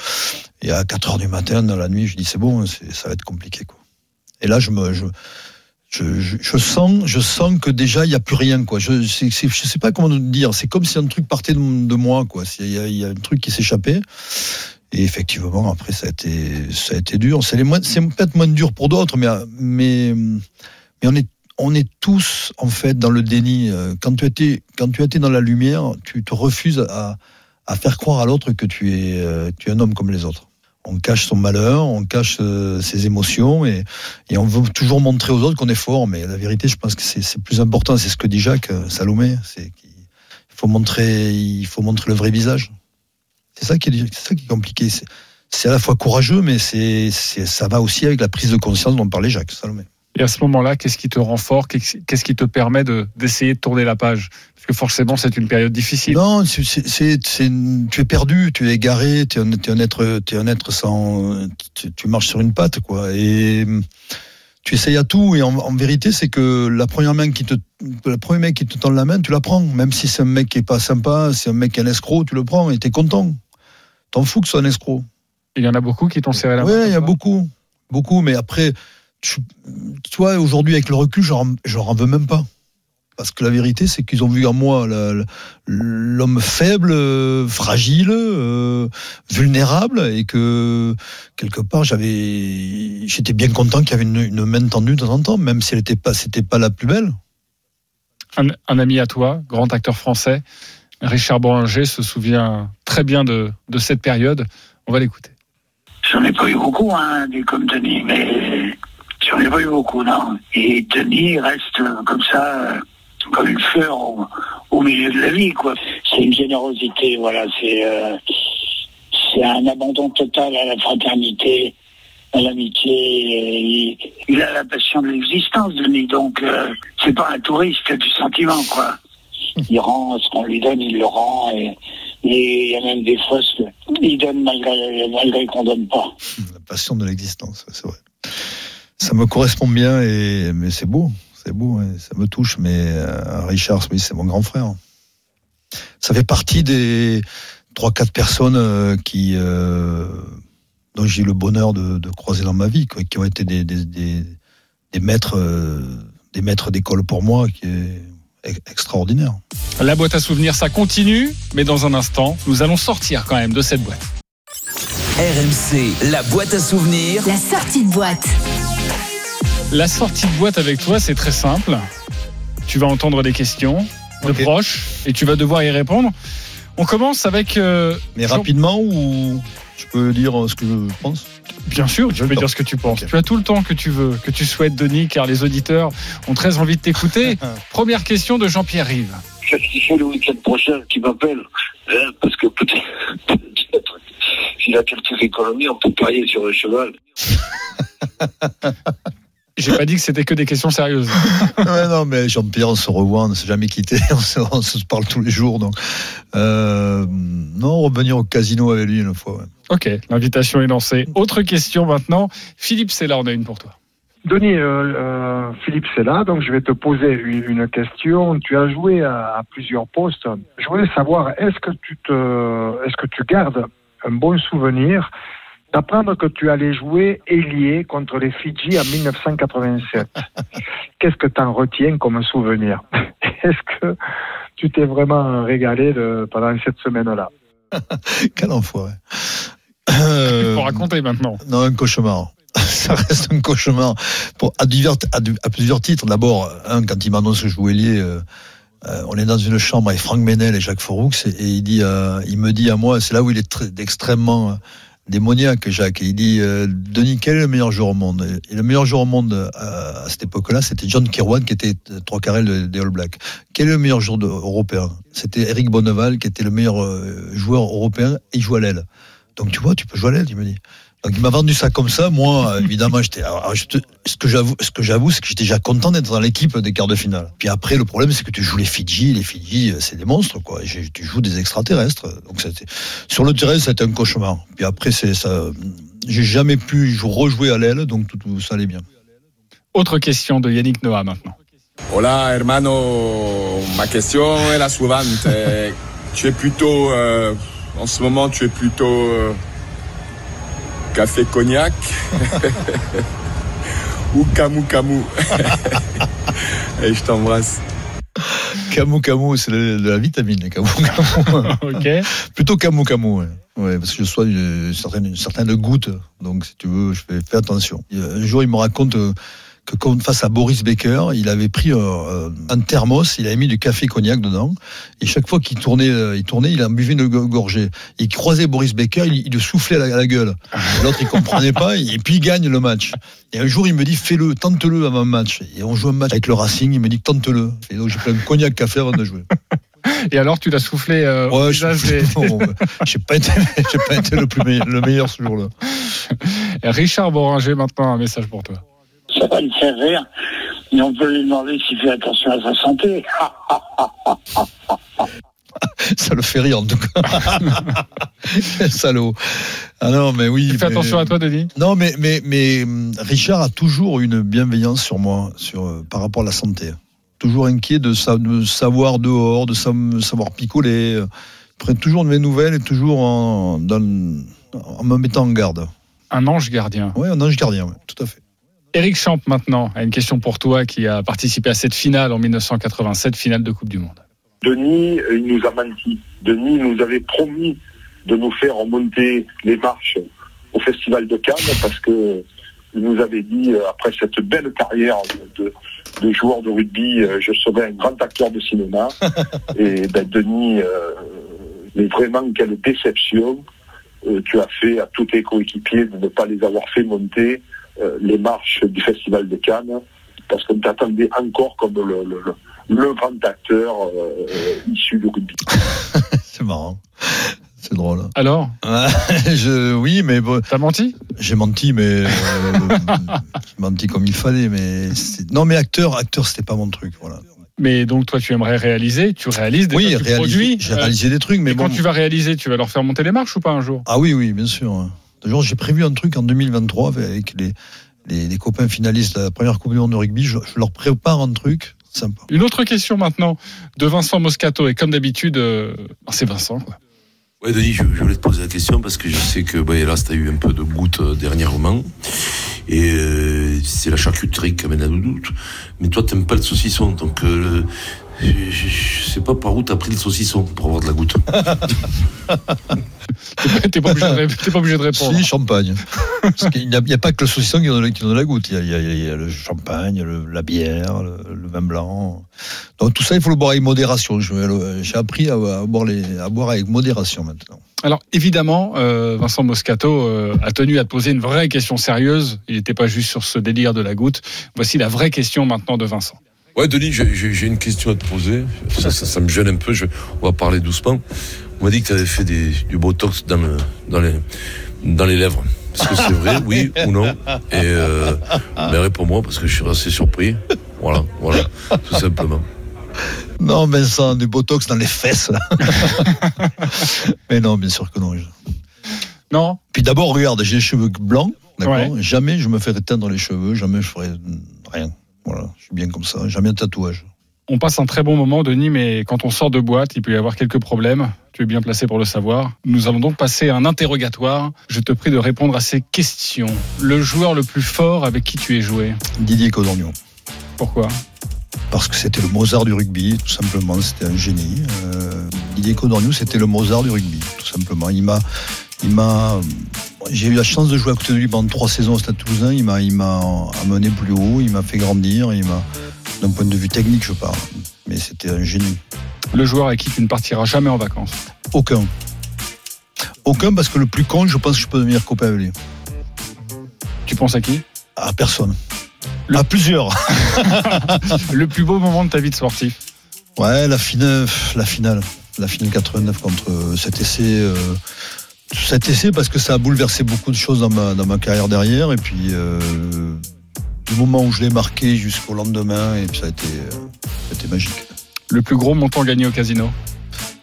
Et à 4 heures du matin, dans la nuit, je dis c'est bon, ça va être compliqué quoi. Et là, je me, je, sens, je sens que déjà il y a plus rien quoi. Je, je sais pas comment dire. C'est comme si un truc partait de, moi quoi. Il y, a, y a un truc qui s'échappait. Et effectivement, après, ça a été, dur. C'est peut-être moins dur pour d'autres, mais, on est, tous, en fait, dans le déni. Euh, Quand tu étais, dans la lumière, tu te refuses à, faire croire à l'autre que tu es, euh, tu es un homme comme les autres. On cache son malheur, on cache euh, ses émotions et, on veut toujours montrer aux autres qu'on est fort. Mais la vérité, je pense que c'est plus important. C'est ce que dit Jacques euh, Salomé. C'est faut montrer, il faut montrer le vrai visage. C'est ça qui est, ça qui est compliqué. C'est- à la fois courageux, mais c'est, ça va aussi avec la prise de conscience dont parlait Jacques Salomé. Et à ce moment-là, qu'est-ce qui te rend fort Qu'est-ce qui te permet de, d'essayer de tourner la page? Parce que forcément, c'est une période difficile. Non, tu es perdu, tu es égaré, tu es un, tu es un être, es un être sans, tu, tu marches sur une patte, quoi. Et tu essayes à tout. Et en, en vérité, c'est que la première main qui te, le premier mec qui te tend la main, tu la prends. Même si c'est un mec qui est pas sympa, c'est un mec qui est un escroc, tu le prends et t'es content. T'en fous que ce soit un escroc. Il y en a beaucoup qui t'ont serré la main. Oui, il y a beaucoup. Beaucoup, mais après, tu, toi, aujourd'hui, avec le recul, j'en j'en veux même pas. Parce que la vérité, c'est qu'ils ont vu en moi l'homme faible, euh, fragile, euh, vulnérable, et que quelque part, j'avais, j'étais bien content qu'il y avait une, une main tendue de temps en temps, même si elle n'était pas, c'était pas la plus belle. Un, un ami à toi, grand acteur français, Richard Boranger, se souvient très bien de, de cette période. On va l'écouter. J'en ai pas eu beaucoup, hein, des comme Denis, mais j'en ai pas eu beaucoup, non. Et Denis reste euh, comme ça, euh, comme une fleur au, au milieu de la vie, quoi. C'est une générosité, voilà, c'est euh, c'est un abandon total à la fraternité, à l'amitié. Il, il a la passion de l'existence, Denis, donc euh, c'est pas un touriste du sentiment, quoi. Il rend ce qu'on lui donne, il le rend, et et il y a même des fois qu'il donne malgré, malgré qu'on donne pas. La passion de l'existence, c'est vrai. Ça me correspond bien, et, mais c'est beau, c'est beau, ça me touche. Mais euh, Richard Smith, c'est mon grand frère. Ça fait partie des trois, quatre personnes euh, qui, euh, dont j'ai eu le bonheur de, de croiser dans ma vie, quoi, qui ont été des, des, des, des maîtres, euh, des maîtres d'école pour moi, qui est extraordinaire. La boîte à souvenirs, ça continue, mais dans un instant, nous allons sortir quand même de cette boîte. RMC, la boîte à souvenirs. La sortie de boîte. La sortie de boîte avec toi, c'est très simple. Tu vas entendre des questions de proches et tu vas devoir y répondre. On commence avec. euh, Mais Jean- rapidement, ou je peux dire euh, ce que je pense? Bien sûr, tu peux dire ce que tu penses. Tu as tout le temps que tu veux, que tu souhaites, Denis, car les auditeurs ont très envie de t'écouter. (laughs) Première question de Jean-Pierre Rive. Qu'est-ce qu'il fait le week-end prochain qui m'appelle hein, Parce que peut-être, peut-être, s'il a quelques économies, on peut parier sur un cheval. (laughs) J'ai pas dit que c'était que des questions sérieuses. (laughs) ouais, non, mais Jean-Pierre, on se revoit, on ne s'est jamais quitté, (laughs) on se, on se parle tous les jours. Donc, euh, non, revenir au casino avec lui une fois. ouais. Ok, l'invitation est lancée. Autre question maintenant. Philippe Sella, on a une pour toi. Denis, euh, euh, Philippe, c'est là, donc je vais te poser une, une question. Tu as joué à, à plusieurs postes. Je voulais savoir, est-ce que tu te, est-ce que tu gardes un bon souvenir d'apprendre que tu allais jouer ailier contre les Fidji en 1987 (laughs) Qu'est-ce que tu en retiens comme souvenir? (laughs) Est-ce que tu t'es vraiment régalé de, pendant cette semaine-là? (laughs) Quel enfoiré. Il Euh, faut raconter maintenant? non, un cauchemar. Ça reste un cauchemar. Pour, à, divers, à, du- à plusieurs titres. D'abord, un, quand il m'annonce que je joue ailier, euh, euh, on est dans une chambre avec Franck Ménel et Jacques Foroux, et, et il, dit, euh, il me dit à moi, c'est là où il est très, extrêmement euh, démoniaque, Jacques, il dit, euh, Denis, quel est le meilleur joueur au monde? Et le meilleur joueur au monde euh, à cette époque-là, c'était John Kirwan, qui était euh, trois carrés de- All Blacks. Quel est le meilleur joueur européen? C'était Eric Bonneval, qui était le meilleur joueur européen, et il joue à l'aile. Donc tu vois, tu peux jouer à l'aile, il me dit. Donc il m'a vendu ça comme ça. Moi, évidemment, j'étais. ce que j'avoue, ce que j'avoue, c'est que j'étais déjà content d'être dans l'équipe des quarts de finale. Puis après, le problème, c'est que tu joues les Fidji. Les Fidji, euh, c'est des monstres, quoi. Tu joues des extraterrestres. Donc c'était sur le terrain, c'était un cauchemar. Puis après, c'est ça. J'ai jamais pu jou- rejouer à l'aile, donc tout, tout ça allait bien. Autre question de Yannick Noah maintenant. Hola, hermano. Ma question est la suivante. (laughs) Tu es plutôt, euh, en ce moment, tu es plutôt euh, café cognac (laughs) ou camou camou. (laughs) Et je t'embrasse. Camou Camou, c'est de de la vitamine, Camou Camou. (laughs) ok. Plutôt Camou Camou, ouais. Ouais, parce que je sois une certaine, une certaine goutte. Donc, si tu veux, je fais, fais attention. A- Un jour, il me raconte euh, que comme face à Boris Becker, il avait pris euh, un thermos, il avait mis du café cognac dedans, et chaque fois qu'il tournait, euh, il tournait, il en buvait une go- gorgée. Il croisait Boris Becker, il, il le soufflait à la, à la gueule. L'autre, il comprenait pas, et puis il gagne le match. Et un jour, il me dit, fais-le, tente-le avant un match. Et on joue un match avec le Racing, il me dit, tente-le. Et donc, j'ai pris un cognac café avant de jouer. (laughs) Et alors, tu l'as soufflé euh, au Ouais, je- des- j'ai pas été, (laughs) j'ai pas été le plus meilleur, le meilleur ce jour-là. (laughs) Richard Boringer, maintenant, un message pour toi. Ça va le faire rire. Et on peut lui demander s'il fait attention à sa santé. (laughs) Ça le fait rire en tout cas. (laughs) Salaud. Ah non, mais oui. Tu fais mais- attention à toi, Denis Non, mais, mais, mais hum, Richard a toujours une bienveillance sur moi, sur, euh, par rapport à la santé. Toujours inquiet de, sa- de savoir dehors, de sa- savoir picoler. euh, Il prend toujours de mes nouvelles et toujours en, dans- en me mettant en garde. Un ange gardien. Oui, un ange gardien, ouais, tout à fait. Eric Champ, maintenant, a une question pour toi qui a participé à cette finale en 1987, finale de Coupe du Monde. Denis, euh, il nous a menti. Denis nous avait promis de nous faire remonter les marches au Festival de Cannes parce que il nous avait dit, euh, après cette belle carrière de, joueur de rugby, euh, je serai un grand acteur de cinéma. (laughs) Et ben, Denis, euh, mais vraiment, quelle déception euh, tu as fait à tous tes coéquipiers de ne pas les avoir fait monter les marches du Festival de Cannes parce qu'on t'attendait encore comme le, le- le- le grand acteur euh, euh, issu du rugby. (laughs) C'est marrant. C'est drôle. Alors je, Oui, mais bon. T'as menti? J'ai menti, mais. euh, (laughs) j'ai menti comme il fallait, mais. Non, mais acteur, acteur, c'était pas mon truc, voilà. Mais donc, toi, tu aimerais réaliser, tu réalises des Oui, tu réaliser- produis. j'ai euh, réalisé des trucs, mais et quand tu vas réaliser, tu vas leur faire monter les marches ou pas un jour? Ah oui, oui, bien sûr. J'ai prévu un truc en 2023 avec les, les, les copains finalistes de la première Coupe du Monde de rugby. Je, je leur prépare un truc sympa. Une autre question maintenant de Vincent Moscato. Et comme d'habitude, euh, c'est Vincent. Quoi. Ouais, Denis, je, je voulais te poser la question parce que je sais que bah, hélas, tu as eu un peu de goutte euh, dernièrement. Et euh, c'est la charcuterie qui amène à doute. Mais toi, t'aimes pas le saucisson. Donc, euh, je, je, je sais pas par où t'as pris le saucisson pour avoir de la goutte. (laughs) T'es pas, pas obligé de répondre. Si, champagne. Parce qu'il n'y a, il n'y a pas que le saucisson qui donne, qui donne la goutte. Il y a, il y a- il y a le champagne, le- la bière, le, le vin blanc. Donc tout ça, il faut le boire avec modération. J'ai appris à, à boire les, à boire avec modération maintenant. Alors évidemment, euh, Vincent Moscato euh, a tenu à te poser une vraie question sérieuse. Il n'était pas juste sur ce délire de la goutte. Voici la vraie question maintenant de Vincent. Ouais, Denis, j'ai- une question à te poser. Ça, ça, ça me gêne un peu. Je, on va parler doucement. On m'a dit que tu avais fait des, du botox dans, le, dans, les, dans les lèvres. Est-ce que c'est vrai, oui ou non? Et euh, ben, réponds-moi parce que je suis assez surpris. Voilà, voilà, tout simplement. Non, Vincent, du botox dans les fesses. là. (laughs) Mais non, bien sûr que non. Non? Puis d'abord, regarde, j'ai les cheveux blancs, d'accord? Jamais je me ferai teindre les cheveux, jamais je ferai rien. Voilà, je suis bien comme ça. Jamais un tatouage. On passe un très bon moment, Denis, mais quand on sort de boîte, il peut y avoir quelques problèmes. Tu es bien placé pour le savoir. Nous allons donc passer à un interrogatoire. Je te prie de répondre à ces questions. Le joueur le plus fort avec qui tu es joué Didier Codornion. Pourquoi? Parce que c'était le Mozart du rugby, tout simplement. C'était un génie. Euh, Didier Codorniou, c'était le Mozart du rugby, tout simplement. Il m'a, il m'a, j'ai eu la chance de jouer à côté de lui pendant trois saisons au Stade Toulousain. Il m'a, il m'a amené plus haut, il m'a fait grandir, il m'a, d'un point de vue technique, je parle. Mais c'était un génie. Le joueur avec qui tu ne partiras jamais en vacances Aucun. Aucun parce que le plus con, je pense que je peux devenir copain avec lui. Tu penses à qui À personne. À plusieurs. (laughs) le plus beau moment de ta vie de sportif Ouais, la finale, la finale, la finale 89 contre euh, cet essai. euh, cet essai parce que ça a bouleversé beaucoup de choses dans ma, dans ma carrière derrière et puis euh, du moment où je l'ai marqué jusqu'au lendemain et puis ça a été, euh, ça a été magique. Le plus gros montant gagné au casino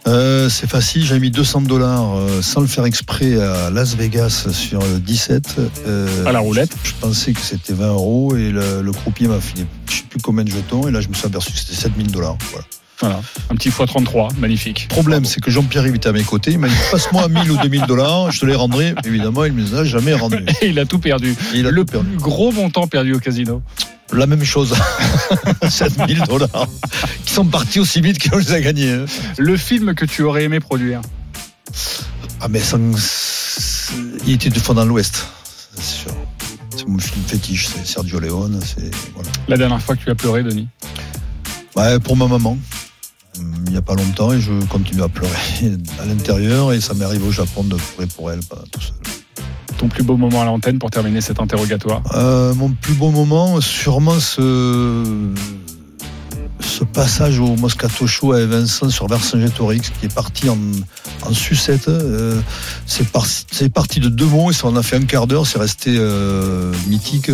Euh, c'est facile, j'ai mis 200 dollars sans le faire exprès à Las Vegas sur le 17. euh, À la roulette Je, je pensais que c'était 20 euros et le, le croupier m'a filé je sais plus combien de jetons et là je me suis aperçu que c'était 7000 dollars. Voilà. Voilà, un petit x33, magnifique. Le problème, c'est que Jean-Pierre était à mes côtés. Il m'a dit passe-moi 1000 ou 2000 dollars, je te les rendrai. Évidemment, il me les a jamais rendus. Et (laughs) il a tout perdu. Il a le tout perdu. plus gros montant perdu au casino La même chose. (laughs) 7000 dollars. Qui sont partis aussi vite qu'on les a gagnés. hein. Le film que tu aurais aimé produire? Ah, mais sans... il était du fond dans l'Ouest. C'est sûr. C'est mon film fétiche. C'est Sergio Leone. Voilà. La dernière fois que tu as pleuré, Denis? Ouais, pour ma maman. Il n'y a pas longtemps et je continue à pleurer (laughs) à l'intérieur et ça m'est arrivé au Japon de pleurer pour elle, pas tout seul. Ton plus beau moment à l'antenne pour terminer cet interrogatoire? Euh, mon plus beau moment, sûrement ce, ce passage au Moscato Show avec Vincent sur Vercingétorix qui est parti en, en sucette. euh, c'est par- c'est parti de deux mots et ça en a fait un quart d'heure. C'est resté euh, mythique.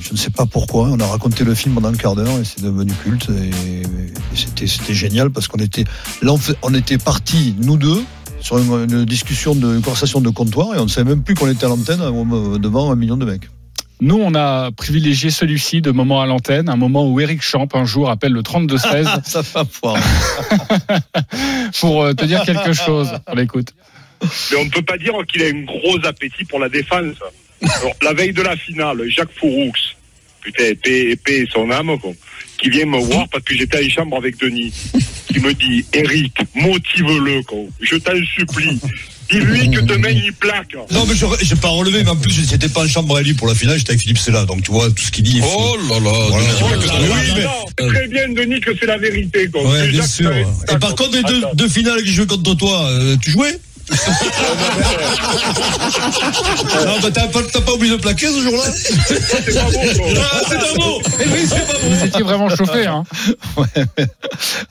Je ne sais pas pourquoi. On a raconté le film pendant un quart d'heure et c'est devenu culte. Et, et c'était c'était génial parce qu'on était là, on, était partis nous deux sur une, une discussion de une conversation de comptoir et on ne savait même plus qu'on était à l'antenne euh, devant un million de mecs. Nous, on a privilégié celui-ci de moment à l'antenne, un moment où Eric Champ un jour appelle le 32-16 (laughs) ça fait poire. (laughs) pour euh, te dire quelque chose. On l'écoute. Mais on ne peut pas dire qu'il a un gros appétit pour la défense. Alors, la veille de la finale, Jacques Fouroux, putain, épée, épée et son âme, quoi, qui vient me voir parce que j'étais en chambre avec Denis, qui me dit, Eric, motive-le, quoi. je t'en supplie. Dis-lui que demain il plaque. Non, mais je j'ai pas relevé, mais en plus, j'étais pas en chambre à lui pour la finale, j'étais avec Philippe Sella. Donc, tu vois, tout ce qu'il dit. Oh là là, Voilà. Oh là Oui, très bien, Denis, que c'est la vérité. Quoi. Ouais, bien sûr. Et par contre, les deux, deux finales que je jouais contre toi, euh, tu jouais? Non, bah t'as pas, t'as pas oublié de plaquer ce jour-là C'est pas bon. Ah, c'est pas bon Eh oui, c'est pas bon Vous étiez vraiment chauffé. Hein. Ouais.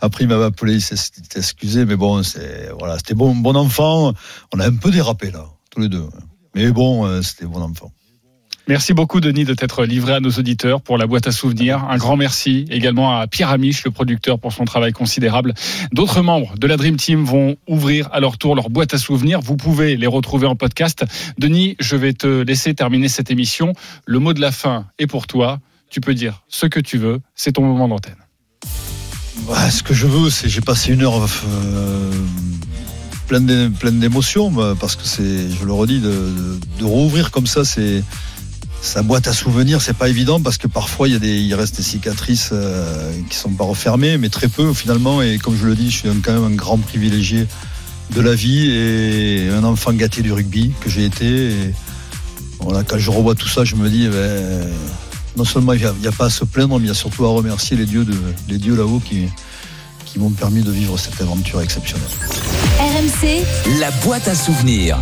Après, il m'avait appelé, il s'est excusé, mais bon, c'est voilà, c'était bon, bon enfant. On a un peu dérapé là, tous les deux. Mais bon, euh, c'était bon enfant. Merci beaucoup, Denis, de t'être livré à nos auditeurs pour la boîte à souvenirs. Un grand merci également à Pierre Amiche, le producteur, pour son travail considérable. D'autres membres de la Dream Team vont ouvrir à leur tour leur boîte à souvenirs. Vous pouvez les retrouver en podcast. Denis, je vais te laisser terminer cette émission. Le mot de la fin est pour toi. Tu peux dire ce que tu veux. C'est ton moment d'antenne. Ouais, ce que je veux, c'est j'ai passé une heure euh, pleine d'é- pleine d'émotions, bah, parce que c'est, je le redis, de, de rouvrir comme ça, c'est sa boîte à souvenirs, c'est pas évident parce que parfois il y a des, il reste des cicatrices euh, qui sont pas refermées, mais très peu finalement. Et comme je le dis, je suis un- quand même un grand privilégié de la vie et un enfant gâté du rugby que j'ai été. Et voilà, quand je revois tout ça, je me dis, ben, non seulement il n'y a, il y a pas à se plaindre, mais il y a surtout à remercier les dieux, de, les dieux là-haut qui, qui m'ont permis de vivre cette aventure exceptionnelle. RMC, La boîte à souvenirs.